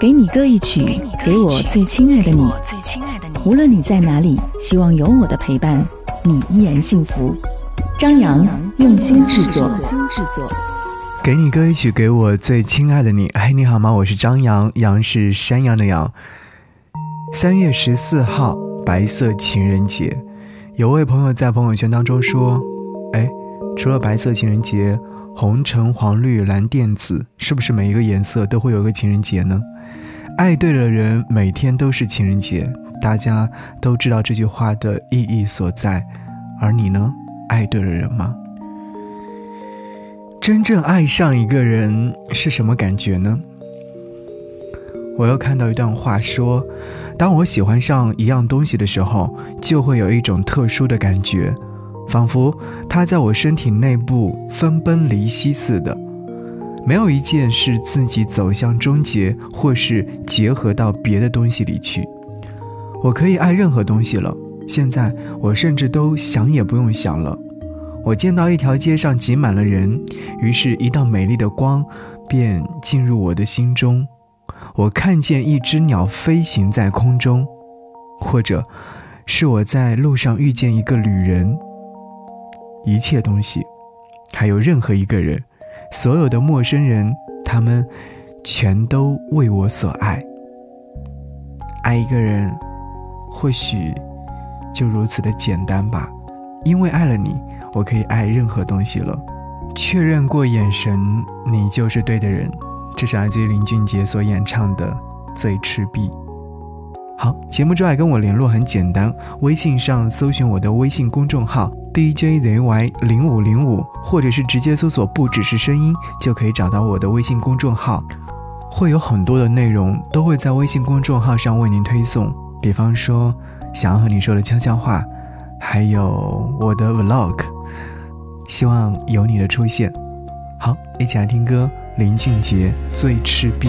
给你歌一曲，给我最亲爱的你。无论你在哪里，希望有我的陪伴，你依然幸福。张扬用心制作。给你歌一曲，给我最亲爱的你。嘿，你好吗？我是张扬，杨是山羊的羊。三月十四号，白色情人节。有位朋友在朋友圈当中说：“哎，除了白色情人节。”红橙黄绿蓝靛紫，是不是每一个颜色都会有个情人节呢？爱对了人，每天都是情人节。大家都知道这句话的意义所在，而你呢？爱对了人吗？真正爱上一个人是什么感觉呢？我又看到一段话说：当我喜欢上一样东西的时候，就会有一种特殊的感觉。仿佛它在我身体内部分崩离析似的，没有一件是自己走向终结，或是结合到别的东西里去。我可以爱任何东西了。现在我甚至都想也不用想了。我见到一条街上挤满了人，于是，一道美丽的光便进入我的心中。我看见一只鸟飞行在空中，或者是我在路上遇见一个旅人。一切东西，还有任何一个人，所有的陌生人，他们全都为我所爱。爱一个人，或许就如此的简单吧。因为爱了你，我可以爱任何东西了。确认过眼神，你就是对的人。这是来自于林俊杰所演唱的《最赤壁》。好，节目之外跟我联络很简单，微信上搜寻我的微信公众号 DJZY 零五零五，或者是直接搜索“不只是声音”，就可以找到我的微信公众号。会有很多的内容都会在微信公众号上为您推送，比方说想要和你说的悄悄话，还有我的 Vlog，希望有你的出现。好，一起来听歌，林俊杰《最赤壁》。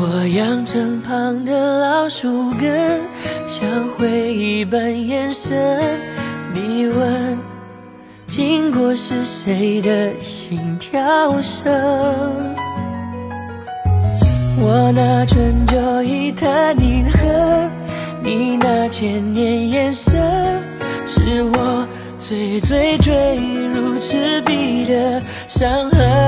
我养成旁的老树根，像回忆般延伸。你问，经过是谁的心跳声？我那春秋一叹银恨，你那千年眼神，是我最最坠入赤壁的伤痕。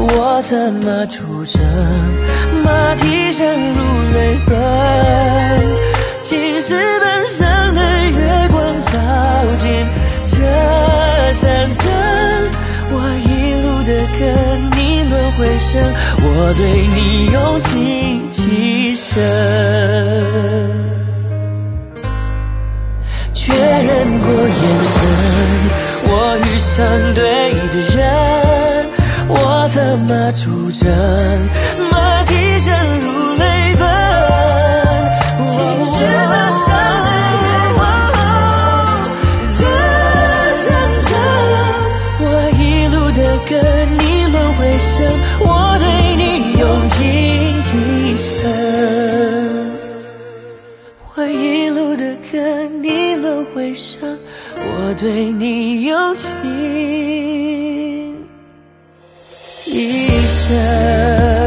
我策马出征，马蹄声如泪奔，青石板上的月光照进这山城，我一路的跟你轮回声，我对你用情出征，马蹄声如泪奔。青石板上的月光照这山城，我一路的跟你轮回声，我对你用情极深。我一路的跟你轮回声，我对你用情极深。